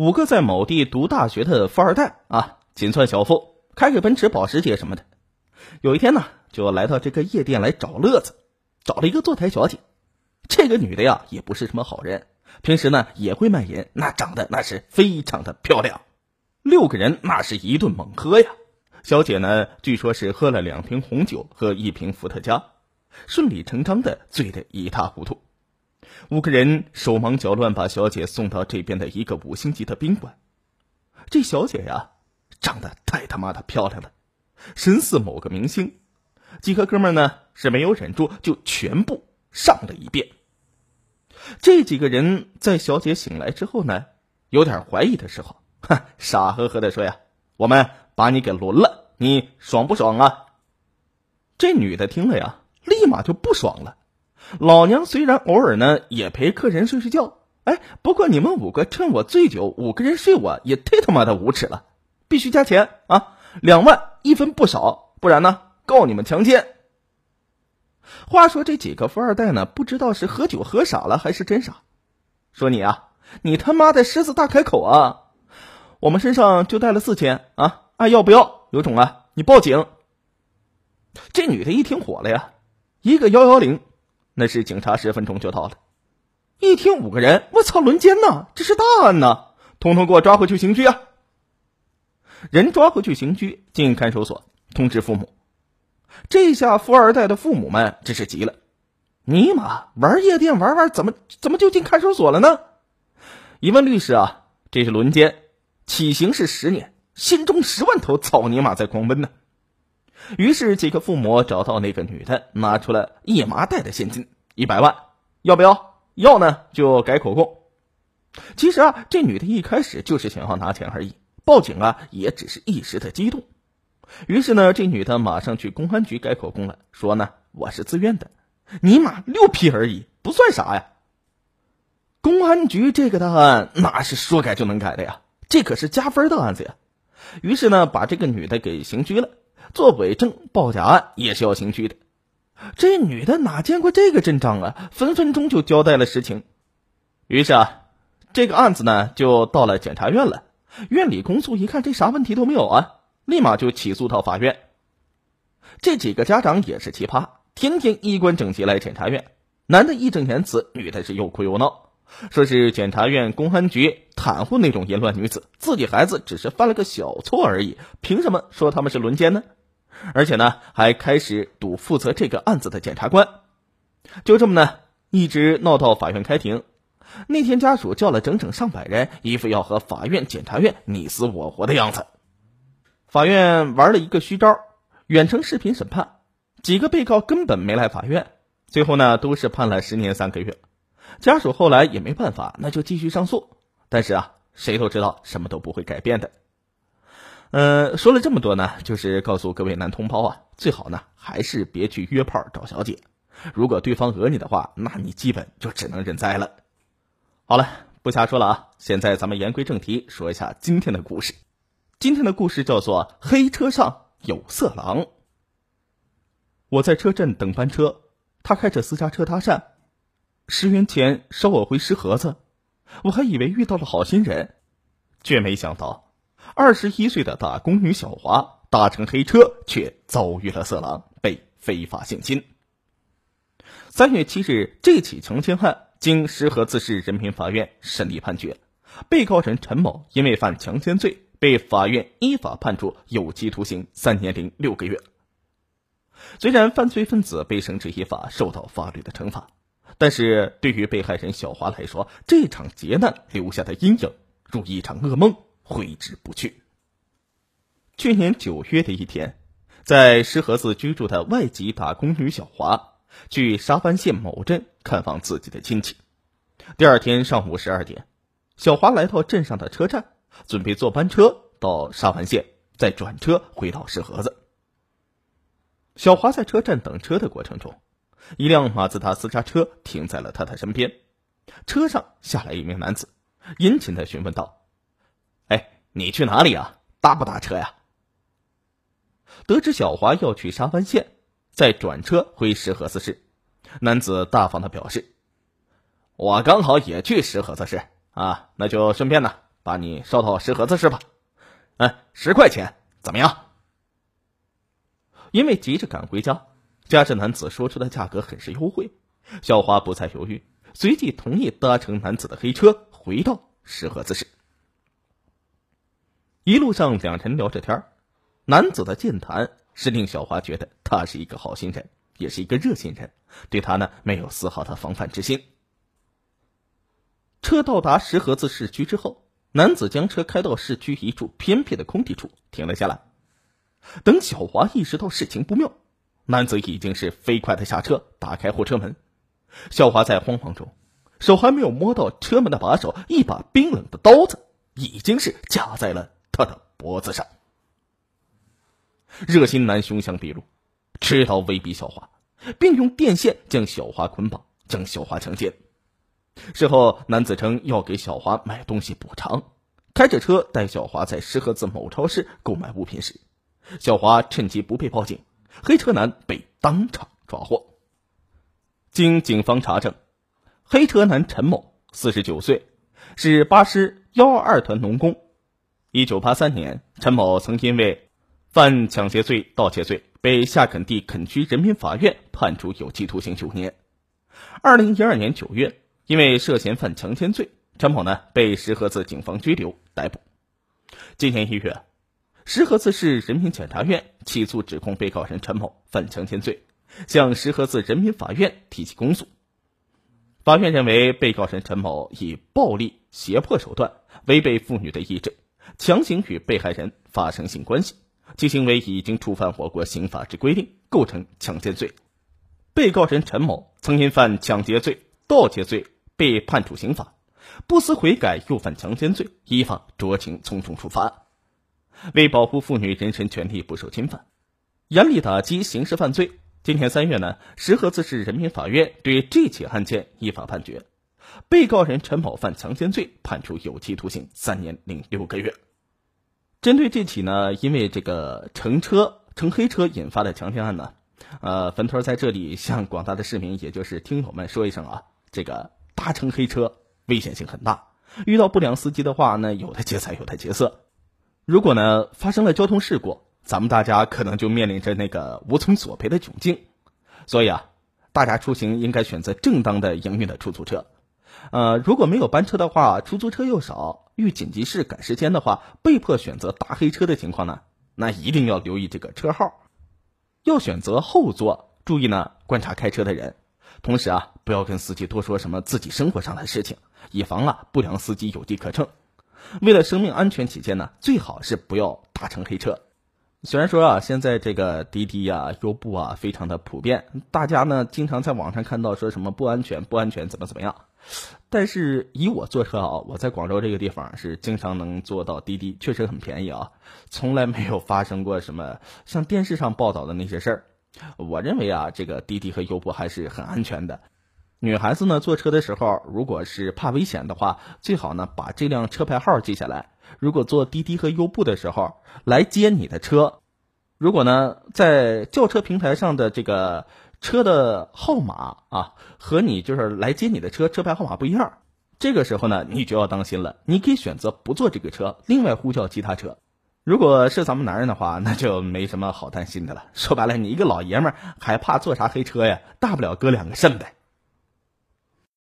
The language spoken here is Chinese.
五个在某地读大学的富二代啊，仅算小富，开个奔驰、保时捷什么的。有一天呢，就来到这个夜店来找乐子，找了一个坐台小姐。这个女的呀，也不是什么好人，平时呢也会卖淫，那长得那是非常的漂亮。六个人那是一顿猛喝呀。小姐呢，据说是喝了两瓶红酒和一瓶伏特加，顺理成章的醉得一塌糊涂。五个人手忙脚乱把小姐送到这边的一个五星级的宾馆。这小姐呀，长得太他妈的漂亮了，神似某个明星。几个哥们呢是没有忍住，就全部上了一遍。这几个人在小姐醒来之后呢，有点怀疑的时候，哼，傻呵呵的说呀：“我们把你给轮了，你爽不爽啊？”这女的听了呀，立马就不爽了。老娘虽然偶尔呢也陪客人睡睡觉，哎，不过你们五个趁我醉酒，五个人睡我也太他妈的无耻了，必须加钱啊，两万一分不少，不然呢告你们强奸。话说这几个富二代呢，不知道是喝酒喝傻了还是真傻，说你啊，你他妈的狮子大开口啊，我们身上就带了四千啊，爱要不要？有种啊，你报警。这女的一听火了呀，一个幺幺零。那是警察十分钟就到了，一听五个人，我操，轮奸呐，这是大案呐，统统给我抓回去刑拘啊！人抓回去刑拘，进看守所通知父母。这下富二代的父母们真是急了，尼玛，玩夜店玩玩，怎么怎么就进看守所了呢？一问律师啊，这是轮奸，起刑是十年，心中十万头草泥马在狂奔呢。于是几个父母找到那个女的，拿出了一麻袋的现金，一百万，要不要？要呢就改口供。其实啊，这女的一开始就是想要拿钱而已，报警啊也只是一时的激动。于是呢，这女的马上去公安局改口供了，说呢我是自愿的，尼玛六批而已，不算啥呀。公安局这个档案那是说改就能改的呀，这可是加分的案子呀。于是呢，把这个女的给刑拘了。做伪证、报假案也是要刑拘的。这女的哪见过这个阵仗啊？分分钟就交代了实情。于是啊，这个案子呢就到了检察院了。院里公诉一看，这啥问题都没有啊，立马就起诉到法院。这几个家长也是奇葩，天天衣冠整齐来检察院，男的义正言辞，女的是又哭又闹，说是检察院、公安局袒护那种淫乱女子，自己孩子只是犯了个小错而已，凭什么说他们是轮奸呢？而且呢，还开始堵负责这个案子的检察官，就这么呢，一直闹到法院开庭。那天家属叫了整整上百人，一副要和法院、检察院你死我活的样子。法院玩了一个虚招，远程视频审判，几个被告根本没来法院，最后呢，都是判了十年三个月。家属后来也没办法，那就继续上诉。但是啊，谁都知道什么都不会改变的。嗯，说了这么多呢，就是告诉各位男同胞啊，最好呢还是别去约炮找小姐。如果对方讹你的话，那你基本就只能认栽了。好了，不瞎说了啊，现在咱们言归正题，说一下今天的故事。今天的故事叫做《黑车上有色狼》。我在车站等班车，他开着私家车搭讪，十元钱捎我回石河子。我还以为遇到了好心人，却没想到。二十一岁的打工女小华搭乘黑车，却遭遇了色狼，被非法性侵。三月七日，这起强奸案经石河子市人民法院审理判决，被告人陈某因为犯强奸罪，被法院依法判处有期徒刑三年零六个月。虽然犯罪分子被绳之以法，受到法律的惩罚，但是对于被害人小华来说，这场劫难留下的阴影如一场噩梦。挥之不去。去年九月的一天，在石河子居住的外籍打工女小华去沙湾县某镇看望自己的亲戚。第二天上午十二点，小华来到镇上的车站，准备坐班车到沙湾县，再转车回到石河子。小华在车站等车的过程中，一辆马自达私家车停在了他的身边，车上下来一名男子，殷勤的询问道。你去哪里啊？搭不搭车呀？得知小华要去沙湾县，再转车回石河子市，男子大方的表示：“我刚好也去石河子市啊，那就顺便呢，把你捎到石河子市吧。哎，十块钱怎么样？因为急着赶回家，加上男子说出的价格很是优惠，小华不再犹豫，随即同意搭乘男子的黑车回到石河子市。一路上，两人聊着天男子的健谈是令小华觉得他是一个好心人，也是一个热心人，对他呢没有丝毫的防范之心。车到达石河子市区之后，男子将车开到市区一处偏僻的空地处停了下来。等小华意识到事情不妙，男子已经是飞快的下车，打开货车门。小华在慌忙中，手还没有摸到车门的把手，一把冰冷的刀子已经是架在了他的脖子上。热心男凶相毕露，持刀威逼小华，并用电线将小华捆绑，将小华强奸。事后，男子称要给小华买东西补偿，开着车带小华在石河子某超市购买物品时，小华趁机不备报警，黑车男被当场抓获。经警方查证，黑车男陈某，四十九岁，是八师幺二二团农工。一九八三年，陈某曾因为犯抢劫罪、盗窃罪，被夏垦地垦区人民法院判处有期徒刑九年。二零一二年九月。因为涉嫌犯强奸罪，陈某呢被石河子警方拘留逮捕。今年一月，石河子市人民检察院起诉指控被告人陈某犯强奸罪，向石河子人民法院提起公诉。法院认为，被告人陈某以暴力胁迫手段违背妇女的意志，强行与被害人发生性关系，其行为已经触犯我国刑法之规定，构成强奸罪。被告人陈某曾因犯抢劫罪、盗窃罪。被判处刑罚，不思悔改又犯强奸罪，依法酌情从重处罚。为保护妇女人身权利不受侵犯，严厉打击刑事犯罪。今年三月呢，石河子市人民法院对这起案件依法判决，被告人陈某犯强奸罪，判处有期徒刑三年零六个月。针对这起呢，因为这个乘车乘黑车引发的强奸案呢，呃，坟头在这里向广大的市民，也就是听友们说一声啊，这个。搭乘黑车危险性很大，遇到不良司机的话，那有的劫财，有的劫色。如果呢发生了交通事故，咱们大家可能就面临着那个无从索赔的窘境。所以啊，大家出行应该选择正当的营运的出租车。呃，如果没有班车的话，出租车又少，遇紧急事赶时间的话，被迫选择搭黑车的情况呢，那一定要留意这个车号，要选择后座，注意呢观察开车的人。同时啊，不要跟司机多说什么自己生活上的事情，以防啊不良司机有机可乘。为了生命安全起见呢，最好是不要搭乘黑车。虽然说啊，现在这个滴滴呀、优步啊非常的普遍，大家呢经常在网上看到说什么不安全、不安全怎么怎么样。但是以我坐车啊，我在广州这个地方是经常能坐到滴滴，确实很便宜啊，从来没有发生过什么像电视上报道的那些事儿。我认为啊，这个滴滴和优步还是很安全的。女孩子呢，坐车的时候，如果是怕危险的话，最好呢把这辆车牌号记下来。如果坐滴滴和优步的时候来接你的车，如果呢在轿车平台上的这个车的号码啊和你就是来接你的车车牌号码不一样，这个时候呢你就要当心了。你可以选择不坐这个车，另外呼叫其他车。如果是咱们男人的话，那就没什么好担心的了。说白了，你一个老爷们儿还怕坐啥黑车呀？大不了割两个肾呗。